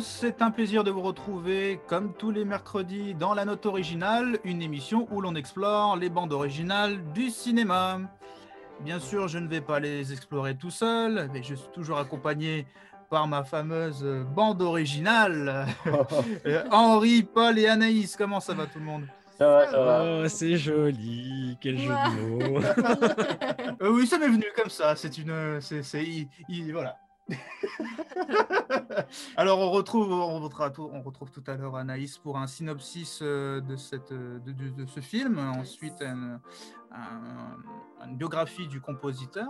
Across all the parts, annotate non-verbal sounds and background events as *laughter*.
tous, c'est un plaisir de vous retrouver comme tous les mercredis dans La Note Originale, une émission où l'on explore les bandes originales du cinéma. Bien sûr, je ne vais pas les explorer tout seul, mais je suis toujours accompagné par ma fameuse bande originale. *laughs* Euh, Henri, Paul et Anaïs, comment ça va tout le monde? Oh, c'est joli, quel jeu de mots. *laughs* Euh, Oui, ça m'est venu comme ça. C'est une, c'est, c'est- il- il- voilà. *laughs* Alors on retrouve, on retrouve, tout- on retrouve tout à l'heure Anaïs pour un synopsis euh, de, cette, euh, de, de- de ce film. Ensuite, une, un- une biographie du compositeur.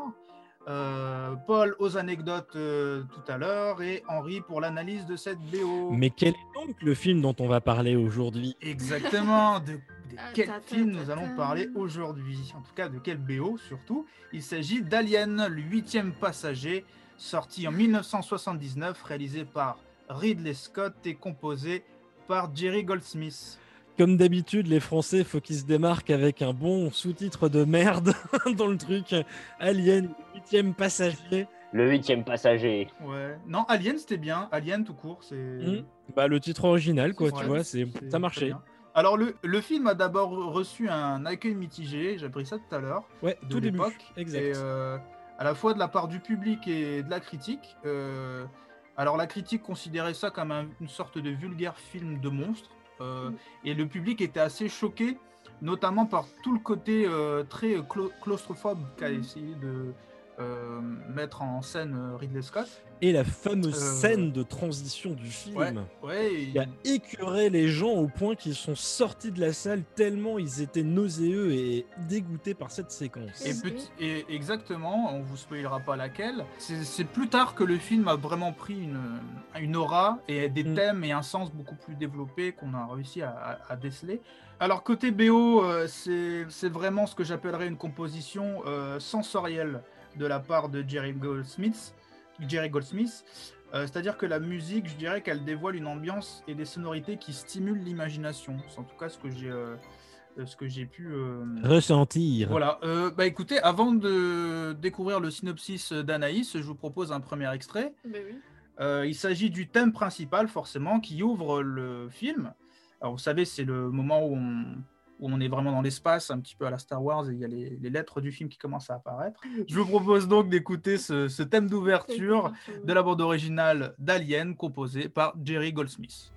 Euh, Paul aux anecdotes euh, tout à l'heure et Henri pour l'analyse de cette BO. Mais quel est donc le film dont on va parler aujourd'hui? Exactement. De, de Ah, quel ta, ta, film ta, nous allons parler aujourd'hui? En tout cas, de quel BO surtout? Il s'agit d'Alien, le huitième passager, sorti en 1979, réalisé par Ridley Scott et composé par Jerry Goldsmith. Comme d'habitude, les Français, faut qu'ils se démarquent avec un bon sous-titre de merde *laughs* dans le truc. Alien, le huitième passager. Le huitième passager. Ouais. Non, Alien, c'était bien. Alien tout court, c'est. Hmm. Bah, le titre original, quoi, tu vois, c'est ça marchait. Alors, le, le film a d'abord reçu un accueil mitigé, j'ai appris ça tout à l'heure. Ouais, de tout début. l'époque. Exact. Et, euh, à la fois de la part du public et de la critique. Euh, alors la critique considérait ça comme un- une sorte de vulgaire film de monstre. euh, Mm. Et le public était assez choqué, notamment par tout le côté euh, très clau- claustrophobe qu'a Mm. essayé de mettre en scène euh, Ridley Scott. Et la fameuse Euh, scène de transition du film. Ouais, ouais, qui a écœuré les gens au point qu'ils sont sortis de la salle tellement ils étaient nauséeux et dégoûtés par cette séquence. Et, petit- et exactement, on vous spoilera pas laquelle. C'est plus tard que le film a vraiment pris une, une aura et des Mm. thèmes et un sens beaucoup plus développés qu'on a réussi à, déceler. Alors côté BO, euh, c'est c'est vraiment ce que j'appellerais une composition euh, sensorielle de la part de Jerry Goldsmith. Jerry Goldsmith. Euh, C'est-à-dire que la musique, je dirais qu'elle dévoile une ambiance et des sonorités qui stimulent l'imagination. C'est en tout cas ce que j'ai euh, ce que j'ai pu euh, Ressentir. voilà, euh, bah écoutez, avant de découvrir le synopsis d'Anaïs, je vous propose un premier extrait. Ben oui. Euh, il s'agit du thème principal, forcément, qui ouvre le film. Alors, vous savez, c'est le moment où on, où on est vraiment dans l'espace, un petit peu à la Star Wars, et il y a les, les lettres du film qui commencent à apparaître. Je vous propose donc d'écouter ce, ce thème d'ouverture de la bande originale d'Alien, composé par Jerry Goldsmith.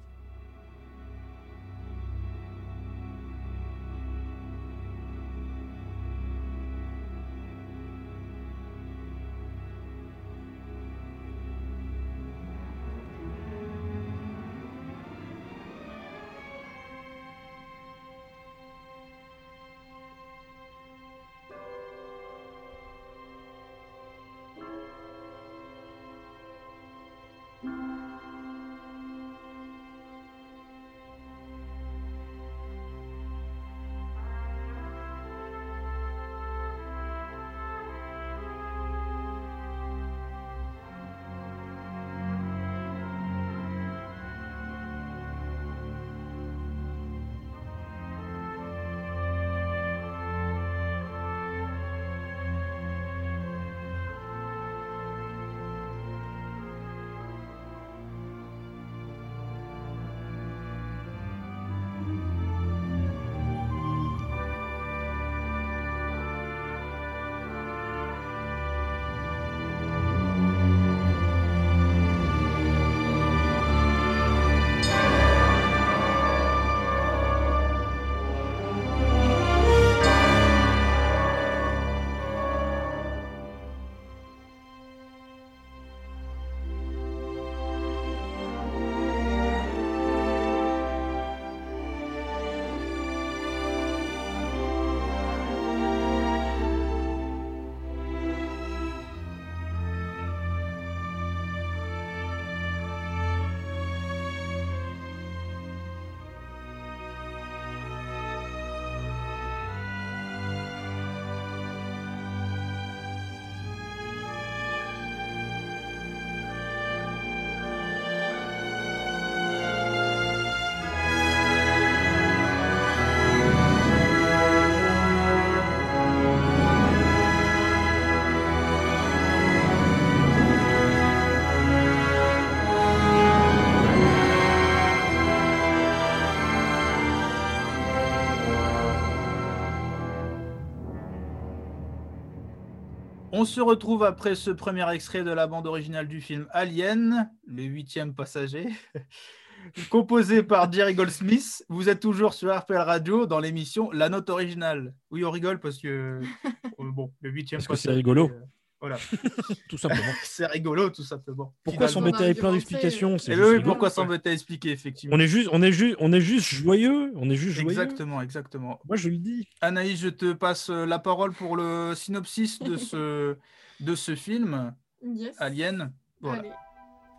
On se retrouve après ce premier extrait de la bande originale du film Alien, le huitième passager, *laughs* composé par Jerry Goldsmith. Vous êtes toujours sur RPL Radio dans l'émission La Note Originale. Oui, on rigole parce que *laughs* euh, bon, le huitième Parce que c'est passager, rigolo. euh, voilà, *laughs* Tout simplement. *laughs* c'est rigolo tout simplement. Pourquoi s'embêter avec plein d'explications Et oui, pourquoi s'embêter à expliquer effectivement On est juste, on est juste, on est juste joyeux. On est juste joyeux. Exactement, exactement. Moi, je le dis. Anaïs, je te passe euh, la parole pour le synopsis de ce, *laughs* de ce film, Yes. Alien. Voilà. Allez.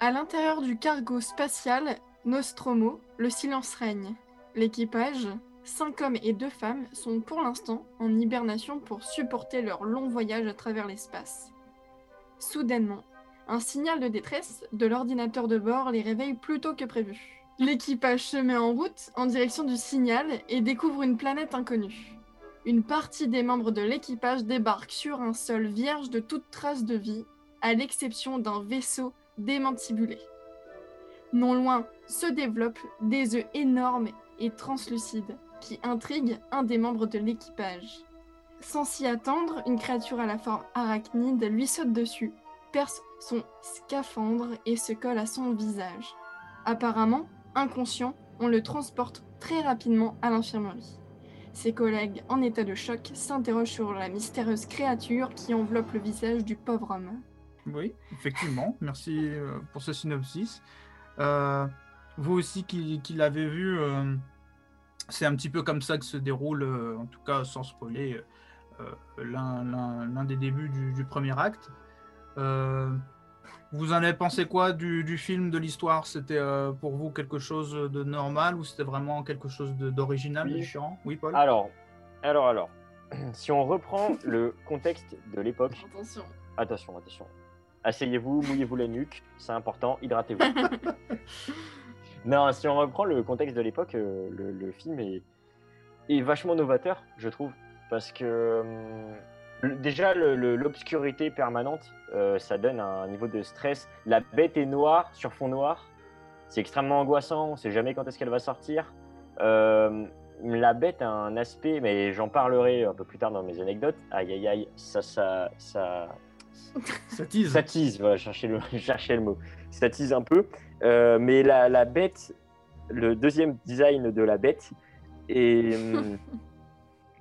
À l'intérieur du cargo spatial Nostromo, le silence règne. L'équipage, cinq hommes et deux femmes, sont pour l'instant en hibernation pour supporter leur long voyage à travers l'espace. Soudainement, un signal de détresse de l'ordinateur de bord les réveille plus tôt que prévu. L'équipage se met en route en direction du signal et découvre une planète inconnue. Une partie des membres de l'équipage débarque sur un sol vierge de toute trace de vie, à l'exception d'un vaisseau démantibulé. Non loin se développent des œufs énormes et translucides qui intriguent un des membres de l'équipage. Sans s'y attendre, une créature à la forme arachnide lui saute dessus, perce son scaphandre et se colle à son visage. Apparemment, inconscient, on le transporte très rapidement à l'infirmerie. Ses collègues, en état de choc, s'interrogent sur la mystérieuse créature qui enveloppe le visage du pauvre homme. Oui, effectivement. Merci euh, pour ce synopsis. Euh, vous aussi qui, l'avez vu, euh, c'est un petit peu comme ça que se déroule, en tout cas sans spoiler, l'un- l'un des débuts du, du premier acte. Euh, vous en avez pensé quoi du, du film, de l'histoire? C'était euh, pour vous quelque chose de normal ou c'était vraiment quelque chose de- d'original, Oui. différent? Oui, Paul? Alors, alors, alors. *clears throat* Si on reprend *coughs* le contexte de l'époque, Attention. attention, attention. Asseyez-vous, mouillez-vous la nuque, c'est important, hydratez-vous. *laughs* non, si on reprend le contexte de l'époque, euh, le, le film est, est vachement novateur, je trouve. Parce que hum, déjà, l'obscurité permanente, euh, ça donne un niveau de stress. La bête est noire sur fond noir. C'est extrêmement angoissant, on ne sait jamais quand est-ce qu'elle va sortir. Euh, la bête a un aspect, mais j'en parlerai un peu plus tard dans mes anecdotes. Aïe aïe aïe, ça, ça, ça, Ça tease. ça tease, voilà, chercher le, *laughs* chercher le mot. Ça tease un peu. Euh, mais la, la bête, le deuxième design de la bête est, hum, *laughs*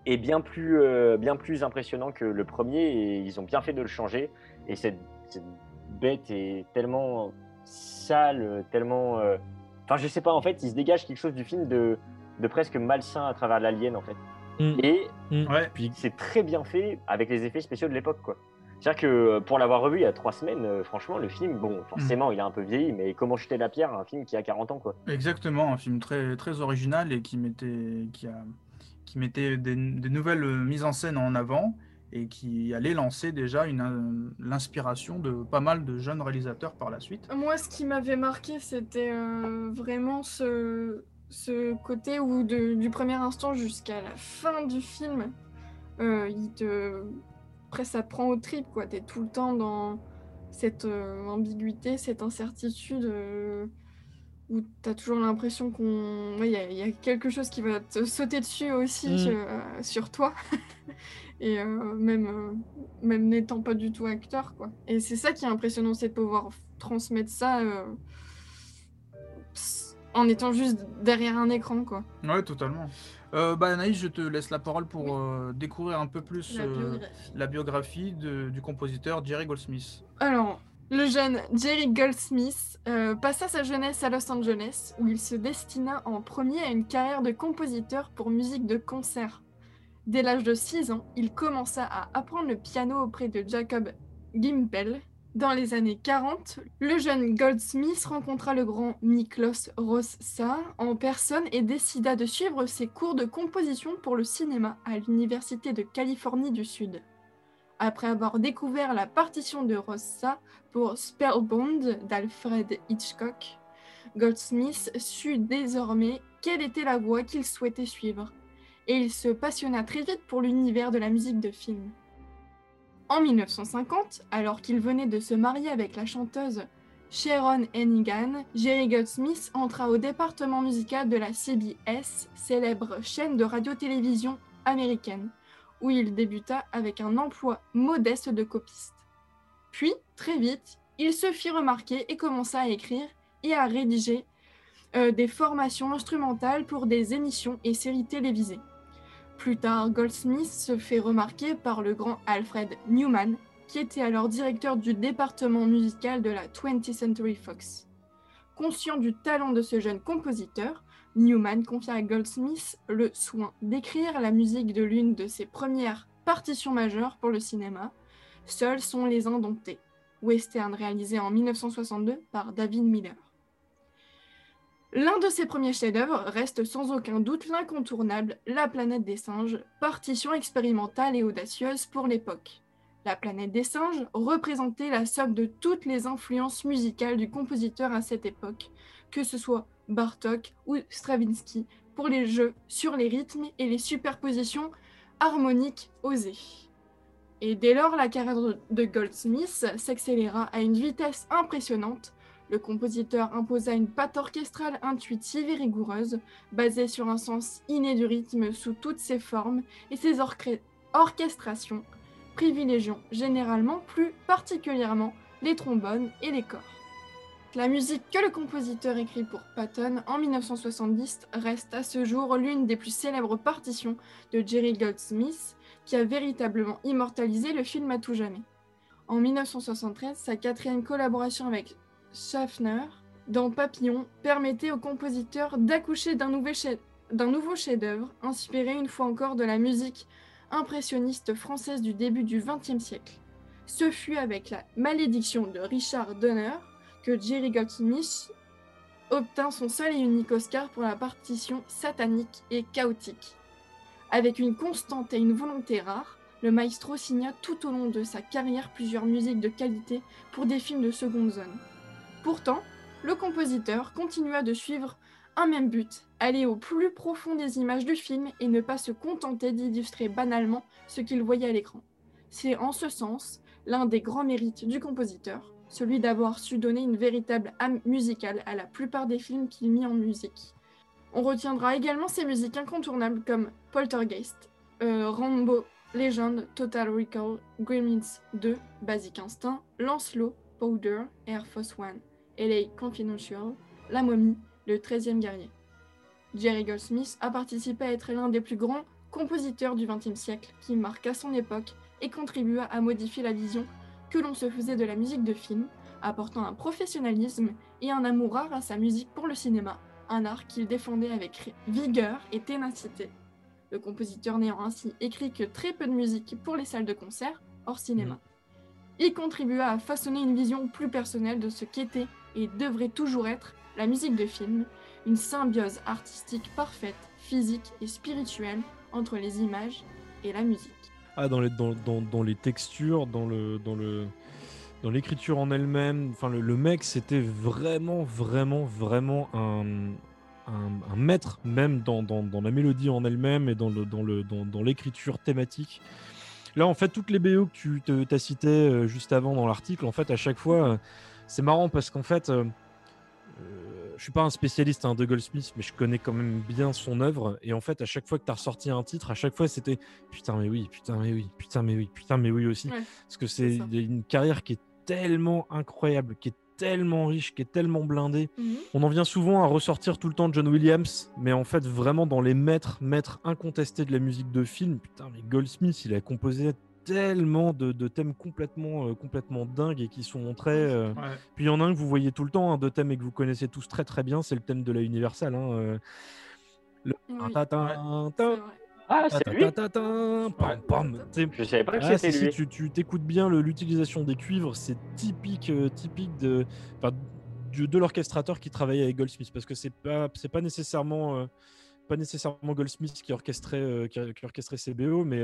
est bien, plus, euh, bien plus impressionnant que le premier et ils ont bien fait de le changer. Et cette, cette bête est tellement sale, tellement. euh, Enfin, je sais pas, en fait, il se dégage quelque chose du film de, de presque malsain à travers l'alien, en fait. Mm. Et Mm. Ouais. Puis, c'est très bien fait avec les effets spéciaux de l'époque, quoi. C'est-à-dire que euh, pour l'avoir revu il y a trois semaines, franchement, le film, bon, forcément, il a un peu vieilli, mais comment jeter la pierre à un film qui a 40 ans, quoi? Exactement, un film très, très original et qui mettait, qui a, qui mettait des, nouvelles mises en scène en avant et qui allait lancer déjà une, euh, l'inspiration de pas mal de jeunes réalisateurs par la suite. Moi, ce qui m'avait marqué, c'était euh, vraiment ce, ce côté où, du premier instant jusqu'à la fin du film, euh, il te. Après, ça prend au trip, quoi. T'es tout le temps dans cette euh, ambiguïté, cette incertitude, où t'as toujours l'impression qu'on. ouais, Il y, a- il y a quelque chose qui va te sauter dessus aussi Mm. euh, sur toi. *laughs* Et euh, même, euh, même n'étant pas du tout acteur, quoi. Et c'est ça qui est impressionnant, c'est de pouvoir transmettre ça euh, en étant juste derrière un écran, quoi. Ouais, totalement. Euh, bah, Anaïs, je te laisse la parole pour Oui. euh, découvrir un peu plus La euh, biographie. la biographie de- du compositeur Jerry Goldsmith. Alors, le jeune Jerry Goldsmith euh, passa sa jeunesse à Los Angeles, où il se destina en premier à une carrière de compositeur pour musique de concert. Dès l'âge de 6 ans, il commença à apprendre le piano auprès de Jacob Gimpel. Dans les années 40, le jeune Goldsmith rencontra le grand Miklos Rossa en personne et décida de suivre ses cours de composition pour le cinéma à l'Université de Californie du Sud. Après avoir découvert la partition de Rossa pour Spellbound d'Alfred Hitchcock, Goldsmith sut désormais quelle était la voie qu'il souhaitait suivre, et il se passionna très vite pour l'univers de la musique de film. En 1950, alors qu'il venait de se marier avec la chanteuse Sharon Hennigan, Jerry Goldsmith entra au département musical de la CBS, célèbre chaîne de radio-télévision américaine, où il débuta avec un emploi modeste de copiste. Puis, très vite, il se fit remarquer et commença à écrire et à rédiger euh, des formations instrumentales pour des émissions et séries télévisées. Plus tard, Goldsmith se fait remarquer par le grand Alfred Newman, qui était alors directeur du département musical de la 20th Century Fox. Conscient du talent de ce jeune compositeur, Newman confia à Goldsmith le soin d'écrire la musique de l'une de ses premières partitions majeures pour le cinéma, Seuls sont les indomptés, western réalisé en 1962 par David Miller. L'un de ses premiers chefs-d'œuvre reste sans aucun doute l'incontournable La planète des singes, partition expérimentale et audacieuse pour l'époque. La planète des singes représentait la somme de toutes les influences musicales du compositeur à cette époque, que ce soit Bartok ou Stravinsky, pour les jeux sur les rythmes et les superpositions harmoniques osées. Et dès lors, la carrière de Goldsmith s'accéléra à une vitesse impressionnante. Le compositeur imposa une patte orchestrale intuitive et rigoureuse, basée sur un sens inné du rythme sous toutes ses formes et ses orchestrations, privilégiant généralement plus particulièrement les trombones et les corps. La musique que le compositeur écrit pour Patton en 1970 reste à ce jour l'une des plus célèbres partitions de Jerry Goldsmith, qui a véritablement immortalisé le film à tout jamais. En 1973, sa quatrième collaboration avec Schaffner dans Papillon permettait au compositeur d'accoucher d'un nouveau chef-d'œuvre, inspiré une fois encore de la musique impressionniste française du début du XXe siècle. Ce fut avec la malédiction de Richard Donner que Jerry Goldsmith obtint son seul et unique Oscar pour la partition satanique et chaotique. Avec une constante et une volonté rare, le maestro signa tout au long de sa carrière plusieurs musiques de qualité pour des films de seconde zone. Pourtant, le compositeur continua de suivre un même but, aller au plus profond des images du film et ne pas se contenter d'illustrer banalement ce qu'il voyait à l'écran. C'est en ce sens l'un des grands mérites du compositeur, celui d'avoir su donner une véritable âme musicale à la plupart des films qu'il mit en musique. On retiendra également ses musiques incontournables comme Poltergeist, euh, Rambo Legend, Total Recall, Gremlins 2, Basic Instinct, Lancelot, Powder, Air Force One, LA Confidential, La Momie, Le 13e guerrier. Jerry Goldsmith a participé à être l'un des plus grands compositeurs du XXe siècle qui marqua son époque et contribua à modifier la vision que l'on se faisait de la musique de film, apportant un professionnalisme et un amour rare à sa musique pour le cinéma un art qu'il défendait avec vigueur et ténacité. Le compositeur n'ayant ainsi écrit que très peu de musique pour les salles de concert, hors cinéma. Il contribua à façonner une vision plus personnelle de ce qu'était et devrait toujours être la musique de film, une symbiose artistique parfaite, physique et spirituelle entre les images et la musique. Ah, dans les, dans, dans, dans les textures, dans le, dans le, dans l'écriture en elle-même. Enfin, le, mec, c'était vraiment, vraiment, vraiment un, un, maître, même dans, dans, dans, la mélodie en elle-même et dans, le, dans, le, dans, l'écriture thématique. Là, en fait, toutes les BO que tu as citées euh, juste avant dans l'article, en fait, à chaque fois, euh, c'est marrant parce qu'en fait, euh, je suis pas un spécialiste hein, de Goldsmith, mais je connais quand même bien son œuvre. Et en fait, à chaque fois que tu as ressorti un titre, à chaque fois, c'était putain, mais oui, putain, mais oui, putain, mais oui, putain, mais oui aussi. parce que c'est une carrière qui est tellement incroyable, qui est tellement riche, qui est tellement blindé. Mhm. On en vient souvent à ressortir tout le temps John Williams, mais en fait, vraiment dans les maîtres, maîtres incontestés de la musique de film, putain, mais Goldsmith, il a composé tellement de, thèmes complètement, euh, complètement dingues et qui sont très. Euh, puis il y en a un que vous voyez tout le temps, hein, deux thèmes et que vous connaissez tous très très bien, c'est le thème de la Universal. Hein, euh, le... Ah, c'est lui Je savais pas que ah, c'était lui. tu t'écoutes bien l'utilisation des cuivres, c'est typique, euh, typique de, de, l'orchestrateur qui travaillait avec Goldsmith, parce que c'est pas, c'est pas nécessairement, euh, pas nécessairement Goldsmith qui orchestrait, euh, qui, orchestrait ses BO, mais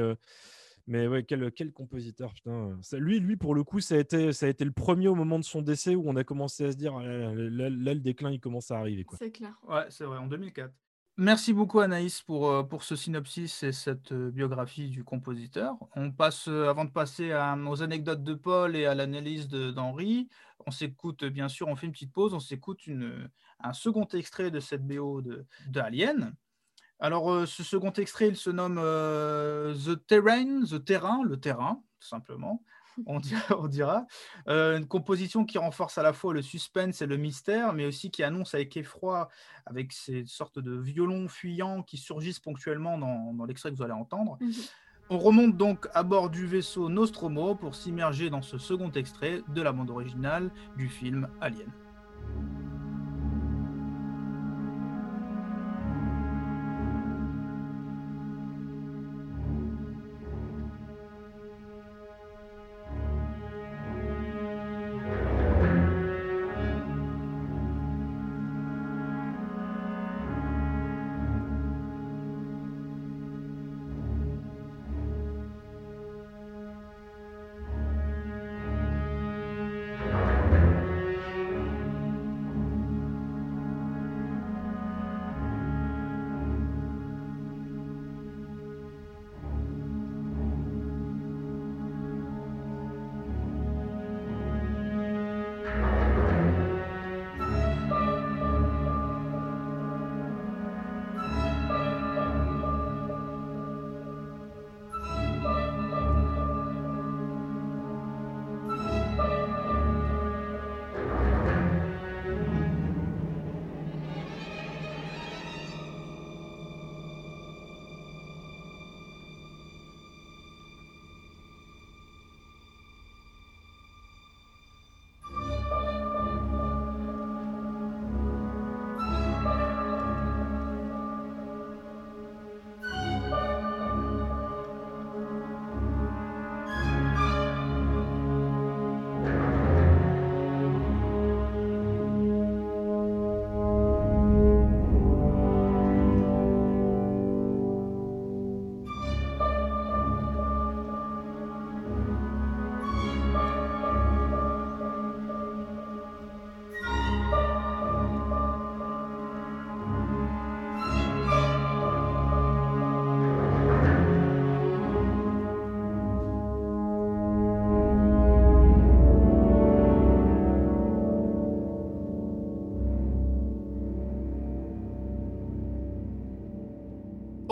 mais ouais, quel, quel compositeur, putain. lui, lui, pour le coup, ça a, été, ça a été le premier au moment de son décès où on a commencé à se dire, ah, là, là, le déclin, il commence à arriver. C'est clair. Ouais, c'est vrai, en 2004. Merci beaucoup Anaïs pour, euh, pour ce synopsis et cette euh, biographie du compositeur. On passe, euh, avant de passer aux anecdotes de Paul et à l'analyse d'Henri, on s'écoute bien sûr, on fait une petite pause, on s'écoute un second extrait de cette BO de, de Alien. Alors, euh, ce second extrait, il se nomme euh, The Terrain, The Terrain, le terrain, tout simplement. On *laughs* dira. on dira. Euh, une composition qui renforce à la fois le suspense et le mystère, mais aussi qui annonce avec effroi, avec ces sortes de violons fuyants qui surgissent ponctuellement dans, dans l'extrait que vous allez entendre. Mhm. On remonte donc à bord du vaisseau Nostromo pour s'immerger dans ce second extrait de la bande originale du film Alien.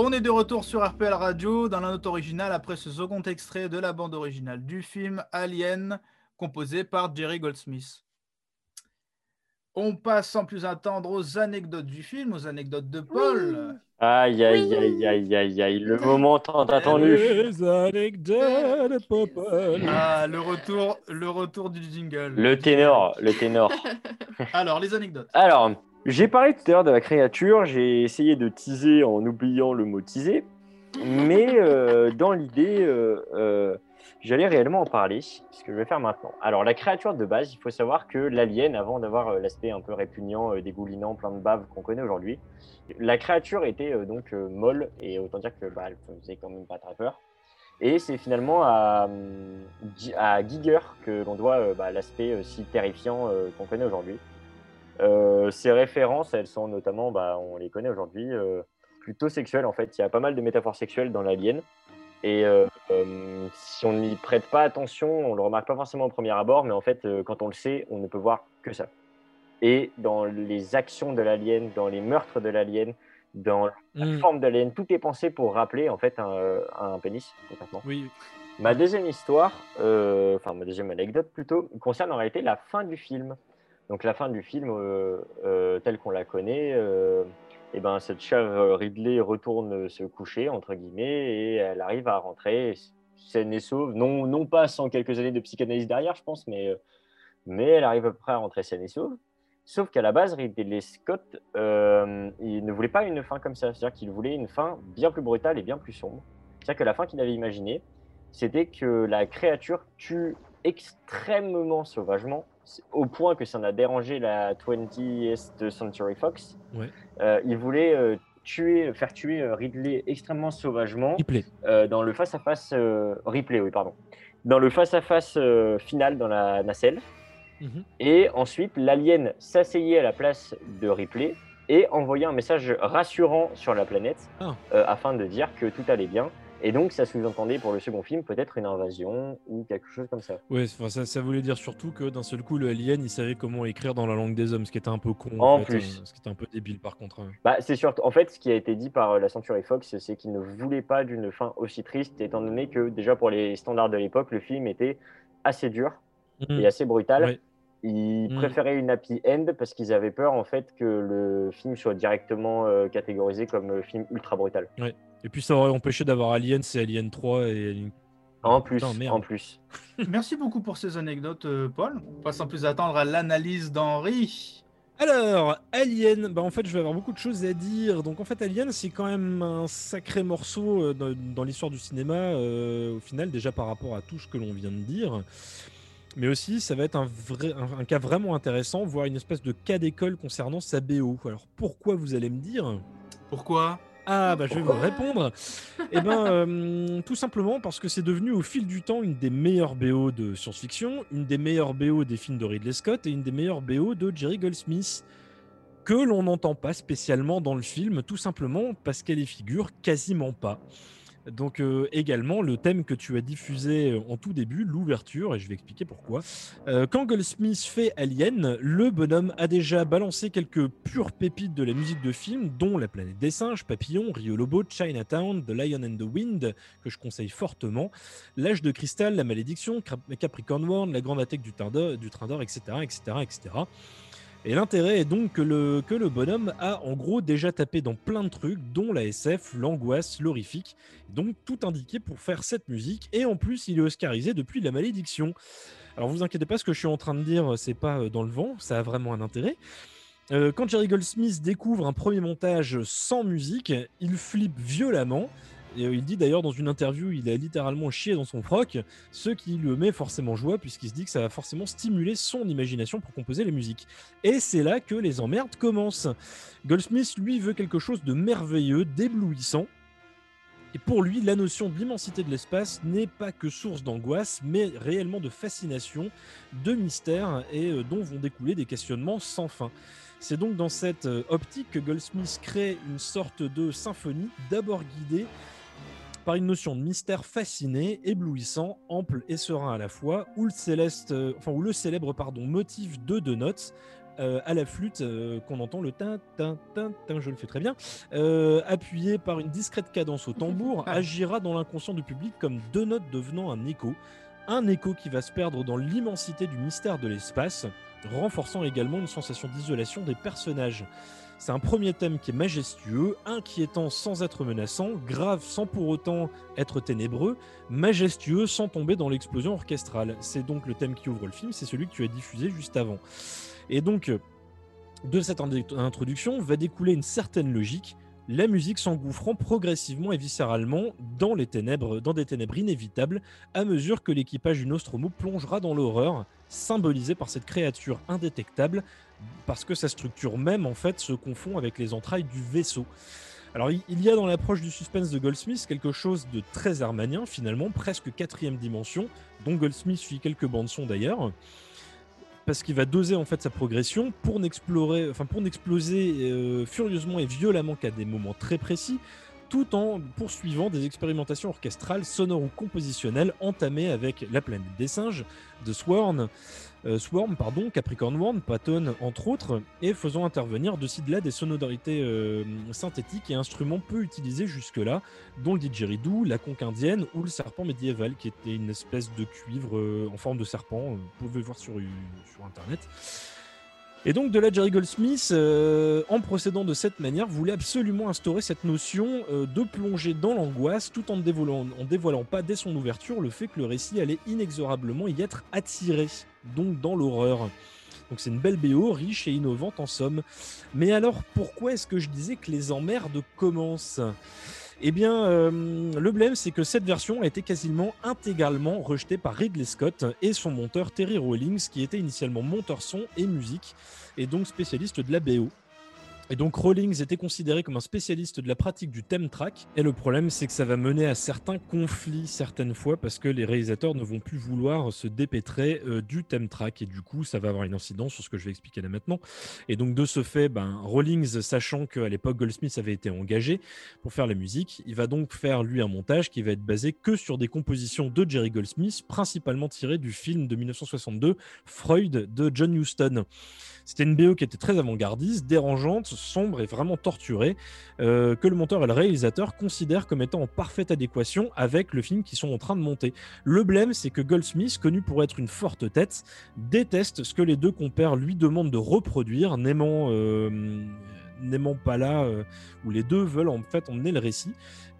On est de retour sur RPL Radio dans la note originale après ce second extrait de la bande originale du film Alien composé par Jerry Goldsmith. On passe sans plus attendre aux anecdotes du film, aux anecdotes de Paul. Aïe, aïe, aïe, aïe, aïe, aïe, le moment tant attendu. Les anecdotes de Popol. Ah, le retour, le retour du jingle. Le ténor, le ténor. *laughs* Alors, les anecdotes. Alors, j'ai parlé tout à l'heure de la créature, j'ai essayé de teaser en oubliant le mot teaser, mais *laughs* euh, dans l'idée, euh, euh, j'allais réellement en parler, ce que je vais faire maintenant. Alors, la créature de base, il faut savoir que l'alien, avant d'avoir l'aspect un peu répugnant, dégoulinant, plein de bave qu'on connaît aujourd'hui, la créature était donc molle, et autant dire que bah, elle faisait quand même pas très peur. Et c'est finalement à, hum, à Giger que l'on doit bah, l'aspect si terrifiant qu'on connaît aujourd'hui. Euh, ces références, elles sont notamment, bah, on les connaît aujourd'hui, euh, plutôt sexuelles en fait. Il y a pas mal de métaphores sexuelles dans l'alien. Et euh, si on n'y prête pas attention, on le remarque pas forcément au premier abord, mais en fait, quand on le sait, on ne peut voir que ça. Et dans les actions de l'alien, dans les meurtres de l'alien, dans la Mm. forme de l'alien, tout est pensé pour rappeler en fait un, un pénis, concrètement. Oui, Ma deuxième histoire, euh, enfin ma deuxième anecdote plutôt, concerne en réalité la fin du film. Donc la fin du film euh, euh, telle qu'on la connaît, euh, et ben cette chère Ridley retourne se coucher entre guillemets et elle arrive à rentrer saine et sauve. Non, non pas sans quelques années de psychanalyse derrière, je pense, mais mais elle arrive à peu près à rentrer saine et sauve. Sauf qu'à la base, Ridley Scott, ne voulait pas une fin comme ça. C'est-à-dire qu'il voulait une fin bien plus brutale et bien plus sombre. C'est-à-dire que la fin qu'il avait imaginée, c'était que la créature tue extrêmement sauvagement, au point que ça en a dérangé la 20th Century Fox. Ouais. Euh, il voulait euh, tuer, faire tuer euh, Ridley extrêmement sauvagement Ripley. euh, dans le face-à-face euh, replay, oui, pardon. Dans le face-à-face euh, final dans la nacelle. Mhm. Et ensuite, l'alien s'asseyait à la place de Ripley et envoyait un message rassurant sur la planète Ah. euh, afin de dire que tout allait bien Et donc, ça sous-entendait pour le second film peut-être une invasion ou quelque chose comme ça. Enfin, ça, ça voulait dire surtout que d'un seul coup, le alien, il savait comment écrire dans la langue des hommes, ce qui était un peu con. En fait, plus. euh, ce qui était un peu débile par contre. hein. Bah, c'est sûr. En fait, ce qui a été dit par euh, la Century Fox, c'est qu'ils ne voulaient pas d'une fin aussi triste, étant donné que déjà pour les standards de l'époque, le film était assez dur Mhm. et assez brutal. Ils Mm. préféraient une happy end parce qu'ils avaient peur en fait que le film soit directement euh, catégorisé comme euh, film ultra brutal. Et puis ça aurait empêché d'avoir Alien, c'est Alien 3 et Alien- En plus, Putain, merde. en plus. *laughs* Merci beaucoup pour ces anecdotes, euh, Paul. On passe sans plus attendre à l'analyse d'Henri. Alors, Alien, bah en fait, je vais avoir beaucoup de choses à dire. Donc, en fait, Alien, c'est quand même un sacré morceau dans, dans l'histoire du cinéma, euh, au final, déjà par rapport à tout ce que l'on vient de dire. Mais aussi, ça va être un, vrai, un, un cas vraiment intéressant, voire une espèce de cas d'école concernant sa BO. Alors, pourquoi vous allez me dire? Pourquoi? Ah, bah je vais vous répondre. Eh ben, *laughs* euh, tout simplement parce que c'est devenu au fil du temps une des meilleures BO de science-fiction, une des meilleures BO des films de Ridley Scott et une des meilleures BO de Jerry Goldsmith. Que l'on n'entend pas spécialement dans le film, tout simplement parce qu'elle y figure quasiment pas. Donc euh, également le thème que tu as diffusé euh, en tout début, l'ouverture, et je vais expliquer pourquoi. Euh, quand Goldsmith fait Alien, le bonhomme a déjà balancé quelques pures pépites de la musique de film, dont La planète des singes, Papillon, Rio Lobo, Chinatown, The Lion and the Wind, que je conseille fortement, L'âge de cristal, La malédiction, Cap- Capricorn World, La grande attaque du train d'or, etc., etc., etc. Et l'intérêt est donc que le, bonhomme a en gros déjà tapé dans plein de trucs, dont la SF, l'angoisse, l'horrifique, donc tout indiqué pour faire cette musique, et en plus il est oscarisé depuis La malédiction. Alors vous inquiétez pas, ce que je suis en train de dire, c'est pas euh, dans le vent, ça a vraiment un intérêt. Euh, quand Jerry Goldsmith découvre un premier montage sans musique, il flippe violemment. Et euh, il dit d'ailleurs dans une interview, il a littéralement chié dans son froc, ce qui le met forcément joie, puisqu'il se dit que ça va forcément stimuler son imagination pour composer la musique. Et c'est là que les emmerdes commencent. Goldsmith, lui, veut quelque chose de merveilleux, d'éblouissant. Et pour lui, la notion de l'immensité de l'espace n'est pas que source d'angoisse, mais réellement de fascination, de mystère, et euh, dont vont découler des questionnements sans fin. C'est donc dans cette euh, optique que Goldsmith crée une sorte de symphonie, d'abord guidée par une notion de mystère fasciné, éblouissant, ample et serein à la fois, où le, céleste, euh, enfin, où le célèbre pardon, motif de deux notes euh, à la flûte euh, qu'on entend le tin tin tin tin, je le fais très bien, euh, appuyé par une discrète cadence au tambour, *laughs* agira dans l'inconscient du public comme deux notes devenant un écho, un écho qui va se perdre dans l'immensité du mystère de l'espace, renforçant également une sensation d'isolation des personnages. C'est un premier thème qui est majestueux, inquiétant sans être menaçant, grave sans pour autant être ténébreux, majestueux sans tomber dans l'explosion orchestrale. C'est donc le thème qui ouvre le film, c'est celui que tu as diffusé juste avant. Et donc, euh, de cette introduction va découler une certaine logique, la musique s'engouffrant progressivement et viscéralement dans les ténèbres, dans des ténèbres inévitables, à mesure que l'équipage du Nostromo plongera dans l'horreur, symbolisée par cette créature indétectable, parce que sa structure même en fait se confond avec les entrailles du vaisseau. Alors il y a dans l'approche du suspense de Goldsmith quelque chose de très hermanien finalement, presque quatrième dimension, dont Goldsmith suit quelques bandes son d'ailleurs, parce qu'il va doser en fait sa progression pour n'explorer, n'exploser euh, furieusement et violemment qu'à des moments très précis, tout en poursuivant des expérimentations orchestrales, sonores ou compositionnelles entamées avec La planète des singes de Swarm, euh, Swarm pardon, Capricorn World, Patton entre autres, et faisant intervenir de ci de là des sonorités euh, synthétiques et instruments peu utilisés jusque-là, dont le didgeridoo, la conque indienne ou le serpent médiéval, qui était une espèce de cuivre euh, en forme de serpent, vous pouvez voir sur internet. Et donc de là, Jerry Goldsmith, euh, en procédant de cette manière, voulait absolument instaurer cette notion euh, de plonger dans l'angoisse, tout en ne dévoilant, en dévoilant pas dès son ouverture le fait que le récit allait inexorablement y être attiré, donc dans l'horreur. Donc c'est une belle BO, riche et innovante en somme. Mais alors pourquoi est-ce que je disais que les emmerdes commencent? Eh bien, euh, le blême, c'est que cette version a été quasiment intégralement rejetée par Ridley Scott et son monteur Terry Rawlings, qui était initialement monteur son et musique, et donc spécialiste de la BO. Et donc Rawlings était considéré comme un spécialiste de la pratique du theme track. Et le problème, c'est que ça va mener à certains conflits certaines fois parce que les réalisateurs ne vont plus vouloir se dépêtrer euh, du theme track. Et du coup, ça va avoir une incidence sur ce que je vais expliquer là maintenant. Et donc de ce fait, ben, Rawlings, sachant qu'à l'époque Goldsmith avait été engagé pour faire la musique, il va donc faire lui un montage qui va être basé que sur des compositions de Jerry Goldsmith, principalement tirées du film de 1962 Freud de John Huston. C'était une BO qui était très avant-gardiste, dérangeante, sombre et vraiment torturée, euh, que le monteur et le réalisateur considèrent comme étant en parfaite adéquation avec le film qu'ils sont en train de monter. Le blême, c'est que Goldsmith, connu pour être une forte tête, déteste ce que les deux compères lui demandent de reproduire, n'aimant euh, pas là, euh, où les deux veulent en fait emmener le récit,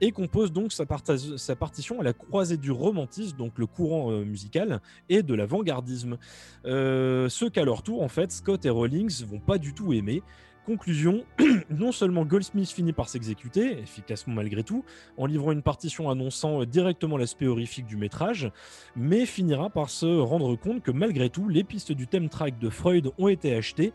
et compose donc sa, partition à la croisée du romantisme, donc le courant euh, musical, et de l'avant-gardisme. Ce qu'à leur tour, en fait, Scott et Rawlings vont pas du tout aimer. Conclusion, *clears throat* non seulement Goldsmith finit par s'exécuter, efficacement malgré tout, en livrant une partition annonçant euh, directement l'aspect horrifique du métrage, mais finira par se rendre compte que malgré tout, les pistes du thème track de Freud ont été achetées,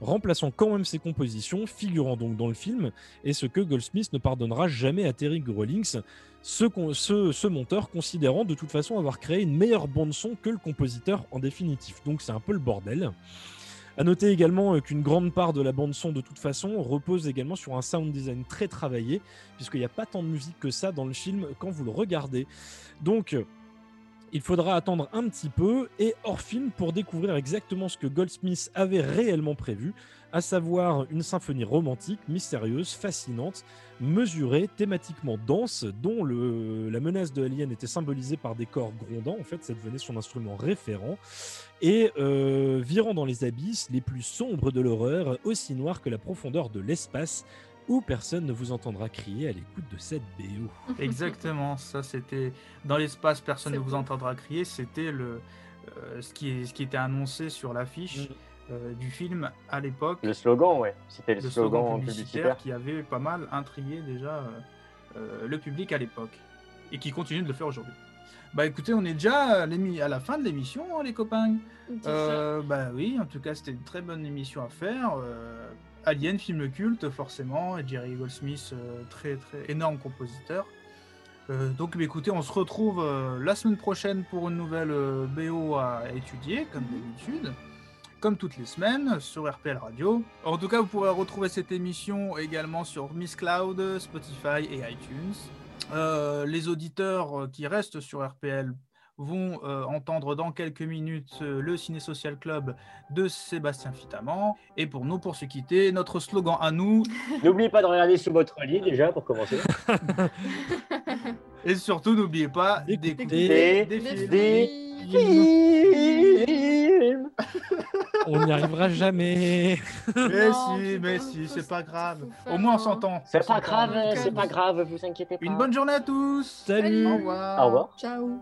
remplaçant quand même ses compositions, figurant donc dans le film, et ce que Goldsmith ne pardonnera jamais à Terry Rawlings, ce, monteur considérant de toute façon avoir créé une meilleure bande-son que le compositeur en définitif. Donc c'est un peu le bordel. À noter également euh, qu'une grande part de la bande-son, de toute façon, repose également sur un sound design très travaillé, puisqu'il n'y a pas tant de musique que ça dans le film quand vous le regardez. Donc, il faudra attendre un petit peu et hors film pour découvrir exactement ce que Goldsmith avait réellement prévu, à savoir une symphonie romantique, mystérieuse, fascinante, mesurée, thématiquement dense, dont la menace de Alien était symbolisée par des corps grondants, en fait ça devenait son instrument référent, et euh, virant dans les abysses les plus sombres de l'horreur, aussi noirs que la profondeur de l'espace, où personne ne vous entendra crier à l'écoute de cette BO. *laughs* Exactement, ça c'était dans l'espace, personne ne vous entendra crier. C'était le euh, ce qui ce qui était annoncé sur l'affiche Mm. euh, du film à l'époque, Le slogan, ouais. C'était le, le slogan, slogan publicitaire publicitaire. qui avait pas mal intrigué déjà euh, euh, le public à l'époque et qui continue de le faire aujourd'hui. Bah écoutez, on est déjà à, l'émi- à la fin de l'émission, hein, les copains. Euh, bah oui, en tout cas, c'était une très bonne émission à faire. Alien, film culte, forcément, et Jerry Goldsmith, euh, très très énorme compositeur. Euh, donc, bah, écoutez, on se retrouve euh, la semaine prochaine pour une nouvelle BO à étudier, comme d'habitude, comme toutes les semaines, sur RPL Radio. En tout cas, vous pourrez retrouver cette émission également sur Miss Cloud, Spotify et iTunes. Les auditeurs qui restent sur RPL vont euh, entendre dans quelques minutes euh, le Ciné Social Club de Sébastien Fitaman. Et pour nous, pour se quitter, notre slogan à nous, *laughs* N'oubliez pas de regarder sous votre lit déjà pour commencer. *laughs* et surtout n'oubliez pas D'écouter des, Des films. films. On n'y arrivera jamais. Mais Non, si, mais si, c'est pas grave. Au moins on s'entend. C'est pas grave, c'est pas grave, vous inquiétez pas. Une bonne journée à tous. Salut. Au revoir. Au revoir. Ciao.